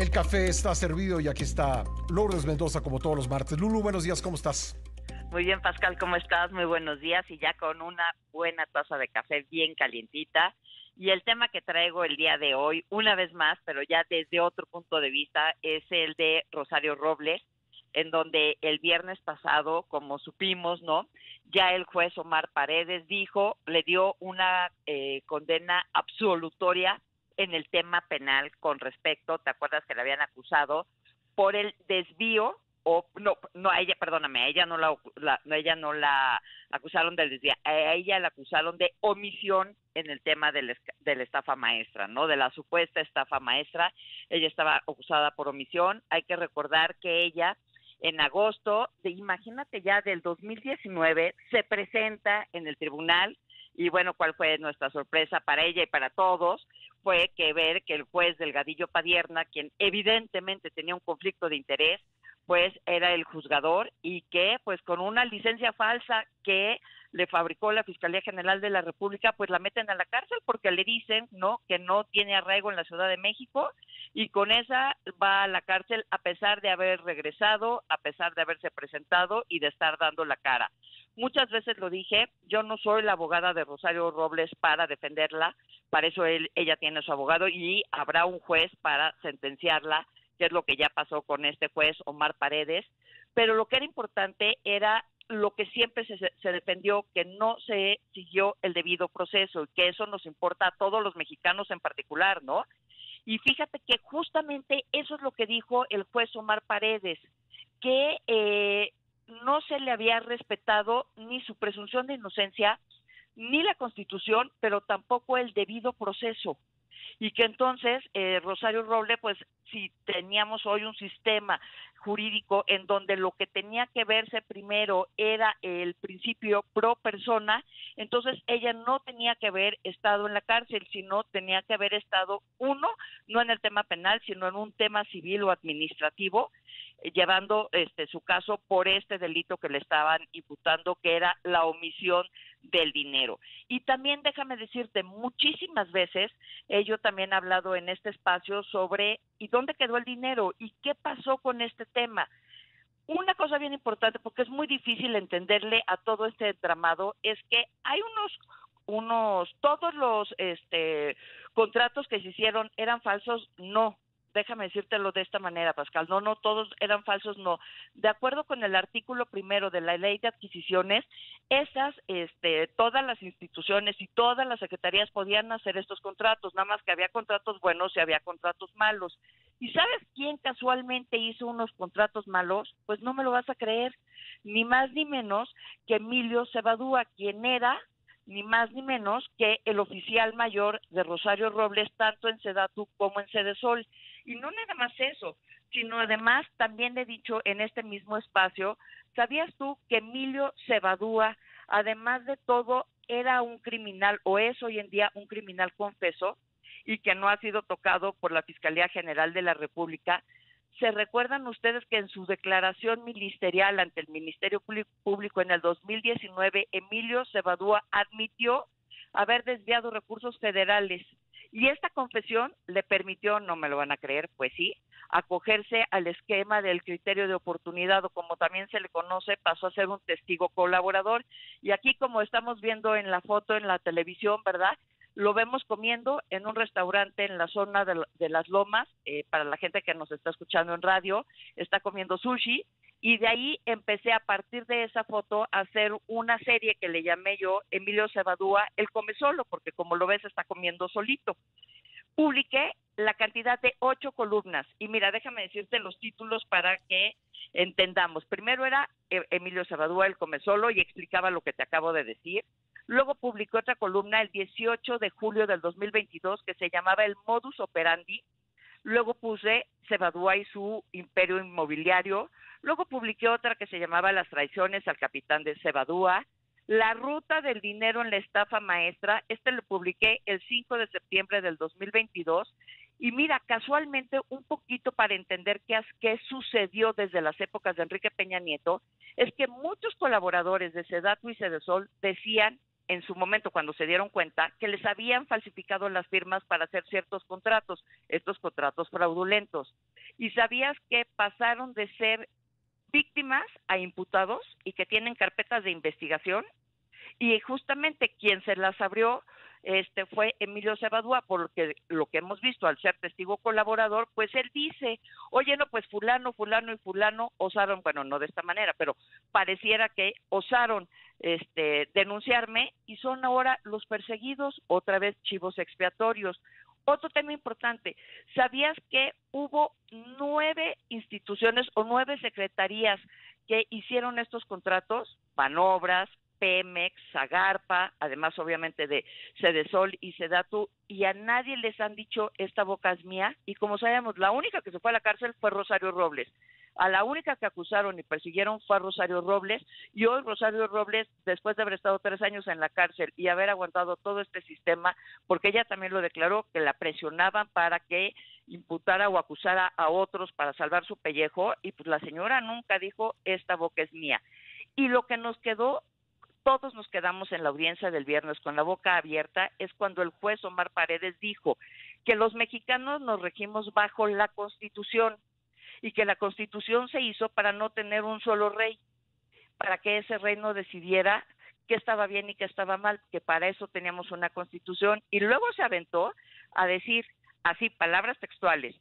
El café está servido y aquí está Lourdes Mendoza como todos los martes. Lulu, buenos días, ¿cómo estás? Muy bien, Pascal, ¿cómo estás? Muy buenos días y ya con una buena taza de café bien calientita. Y el tema que traigo el día de hoy, una vez más, pero ya desde otro punto de vista, es el de Rosario Robles, en donde el viernes pasado, como supimos, ¿no? Ya el juez Omar Paredes dijo, le dio una eh, condena absolutoria en el tema penal con respecto, ¿te acuerdas que le habían acusado por el desvío o no no a ella perdóname a ella no la, no, ella no la acusaron del desvío a ella la acusaron de omisión en el tema de la estafa maestra no de la supuesta estafa maestra. Ella estaba acusada por omisión. Hay que recordar que ella en agosto de imagínate ya del 2019 se presenta en el tribunal y bueno, ¿cuál fue nuestra sorpresa para ella y para todos? Fue que ver que el juez Delgadillo Padierna, quien evidentemente tenía un conflicto de interés, pues era el juzgador y que pues con una licencia falsa que le fabricó la Fiscalía General de la República, pues la meten a la cárcel porque le dicen, ¿no?, que no tiene arraigo en la Ciudad de México y con esa va a la cárcel a pesar de haber regresado, a pesar de haberse presentado y de estar dando la cara. Muchas veces lo dije, yo no soy la abogada de Rosario Robles para defenderla, para eso él, ella tiene su abogado y habrá un juez para sentenciarla, que es lo que ya pasó con este juez Omar Paredes, pero lo que era importante era lo que siempre se, se, defendió, que no se siguió el debido proceso y que eso nos importa a todos los mexicanos en particular, ¿no? Y fíjate que justamente eso es lo que dijo el juez Omar Paredes, que eh, no se le había respetado ni su presunción de inocencia, ni la Constitución, pero tampoco el debido proceso. Y que entonces eh, Rosario Roble, pues si teníamos hoy un sistema jurídico en donde lo que tenía que verse primero era el principio pro persona, entonces ella no tenía que haber estado en la cárcel, sino tenía que haber estado uno, no en el tema penal, sino en un tema civil o administrativo, llevando este su caso por este delito que le estaban imputando, que era la omisión del dinero. Y también déjame decirte, muchísimas veces eh, yo también he hablado en este espacio sobre y dónde quedó el dinero y qué pasó con este tema. Una cosa bien importante, porque es muy difícil entenderle a todo este entramado, es que hay unos unos todos los este contratos que se hicieron eran falsos, no, déjame decírtelo de esta manera, Pascal, no, no todos eran falsos, no. De acuerdo con el artículo primero de la ley de adquisiciones, esas, este, todas las instituciones y todas las secretarías podían hacer estos contratos, nada más que había contratos buenos y había contratos malos. ¿Y sabes quién casualmente hizo unos contratos malos? Pues no me lo vas a creer, ni más ni menos que Emilio Cebadúa, quien era ni más ni menos que el oficial mayor de Rosario Robles, tanto en Sedatu como en Sedesol. Y no nada más eso, sino además también he dicho en este mismo espacio, ¿sabías tú que Emilio Cebadúa, además de todo, era un criminal o es hoy en día un criminal confeso y que no ha sido tocado por la Fiscalía General de la República? ¿Se recuerdan ustedes que en su declaración ministerial ante el Ministerio Público en el 2019, Emilio Cebadúa admitió haber desviado recursos federales y esta confesión le permitió, no me lo van a creer, pues sí, acogerse al esquema del criterio de oportunidad o como también se le conoce, pasó a ser un testigo colaborador. Y aquí como estamos viendo en la foto en la televisión, ¿verdad? Lo vemos comiendo en un restaurante en la zona de, las Lomas, eh, para la gente que nos está escuchando en radio, está comiendo sushi y de ahí empecé a partir de esa foto a hacer una serie que le llamé yo Emilio Cebadúa, el come solo, porque como lo ves está comiendo solito. Publiqué la cantidad de ocho columnas y mira, déjame decirte los títulos para que entendamos. Primero era e-, Emilio Cebadúa, el come solo, y explicaba lo que te acabo de decir. Luego publicó otra columna el 18 de julio del 2022 que se llamaba El Modus Operandi. Luego puse Cebadúa y su imperio inmobiliario. Luego publiqué otra que se llamaba Las traiciones al capitán de Cebadúa. La ruta del dinero en la estafa maestra, este lo publiqué el 5 de septiembre del 2022. Y mira, casualmente, un poquito para entender qué, qué sucedió desde las épocas de Enrique Peña Nieto, es que muchos colaboradores de Sedatu y Sedesol decían en su momento cuando se dieron cuenta que les habían falsificado las firmas para hacer ciertos contratos, estos contratos fraudulentos. Y sabías que pasaron de ser víctimas a imputados y que tienen carpetas de investigación y justamente quien se las abrió este fue Emilio Cebadúa, porque lo que hemos visto al ser testigo colaborador, pues él dice, oye, no, pues fulano, fulano y fulano osaron, bueno, no de esta manera, pero pareciera que osaron este, denunciarme y son ahora los perseguidos, otra vez chivos expiatorios. Otro tema importante, ¿sabías que hubo nueve instituciones o nueve secretarías que hicieron estos contratos? Manobras, Pemex, Zagarpa, además obviamente de Cedesol y Sedatu, y a nadie les han dicho esta boca es mía, y como sabemos, la única que se fue a la cárcel fue Rosario Robles. A la única que acusaron y persiguieron fue a Rosario Robles, y hoy Rosario Robles, después de haber estado tres años en la cárcel y haber aguantado todo este sistema, porque ella también lo declaró, que la presionaban para que imputara o acusara a otros para salvar su pellejo, y pues la señora nunca dijo, esta boca es mía. Y lo que nos quedó todos nos quedamos en la audiencia del viernes con la boca abierta, es cuando el juez Omar Paredes dijo que los mexicanos nos regimos bajo la Constitución y que la Constitución se hizo para no tener un solo rey, para que ese rey no decidiera qué estaba bien y qué estaba mal, que para eso teníamos una Constitución. Y luego se aventó a decir así, palabras textuales,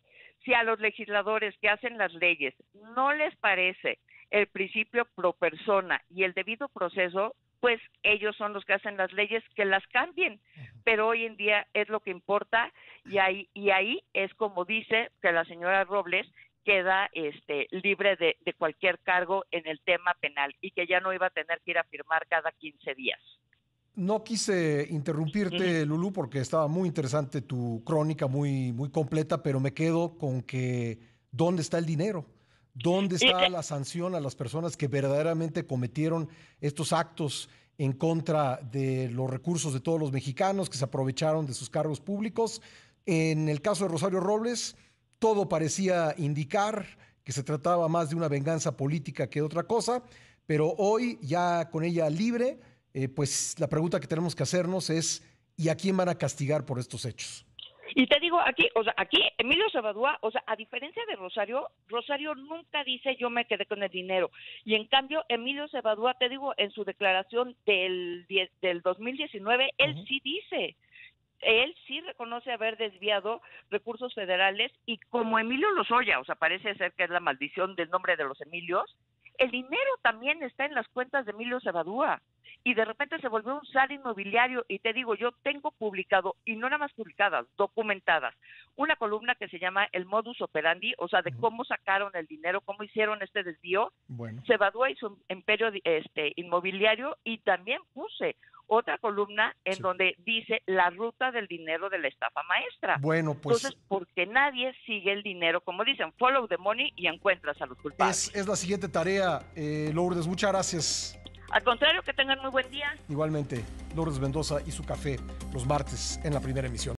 si a los legisladores que hacen las leyes no les parece el principio pro persona y el debido proceso, pues ellos son los que hacen las leyes que las cambien, pero hoy en día es lo que importa y ahí y ahí es como dice que la señora Robles queda este libre de, de cualquier cargo en el tema penal y que ya no iba a tener que ir a firmar cada 15 días. No quise interrumpirte, Lulu, porque estaba muy interesante tu crónica, muy, muy completa, pero me quedo con que ¿dónde está el dinero? ¿Dónde está la sanción a las personas que verdaderamente cometieron estos actos en contra de los recursos de todos los mexicanos que se aprovecharon de sus cargos públicos? En el caso de Rosario Robles, todo parecía indicar que se trataba más de una venganza política que de otra cosa, pero hoy ya con ella libre, eh, pues la pregunta que tenemos que hacernos es, ¿y a quién van a castigar por estos hechos? Y te digo, aquí, o sea, aquí Emilio Sabadúa, o sea, a diferencia de Rosario, Rosario nunca dice yo me quedé con el dinero. Y en cambio, Emilio Sabadúa, te digo, en su declaración del, del 2019, él sí dice, él sí reconoce haber desviado recursos federales y como Emilio Lozoya, o sea, parece ser que es la maldición del nombre de los Emilios, el dinero también está en las cuentas de Emilio Sabadúa. Y de repente se volvió un sal inmobiliario y te digo, yo tengo publicado, y no nada más publicadas, documentadas, una columna que se llama El Modus Operandi, o sea, de cómo sacaron el dinero, cómo hicieron este desvío, bueno. Cebadúa y su imperio este, inmobiliario y también puse otra columna en Sí. donde dice la ruta del dinero de la estafa maestra. Bueno, pues Entonces, porque nadie sigue el dinero, como dicen, follow the money y encuentras a los culpables. es, es la siguiente tarea. Eh, Lourdes, muchas gracias. Al contrario, que tengan muy buen día. Igualmente, Lourdes Mendoza y su café los martes en la primera emisión.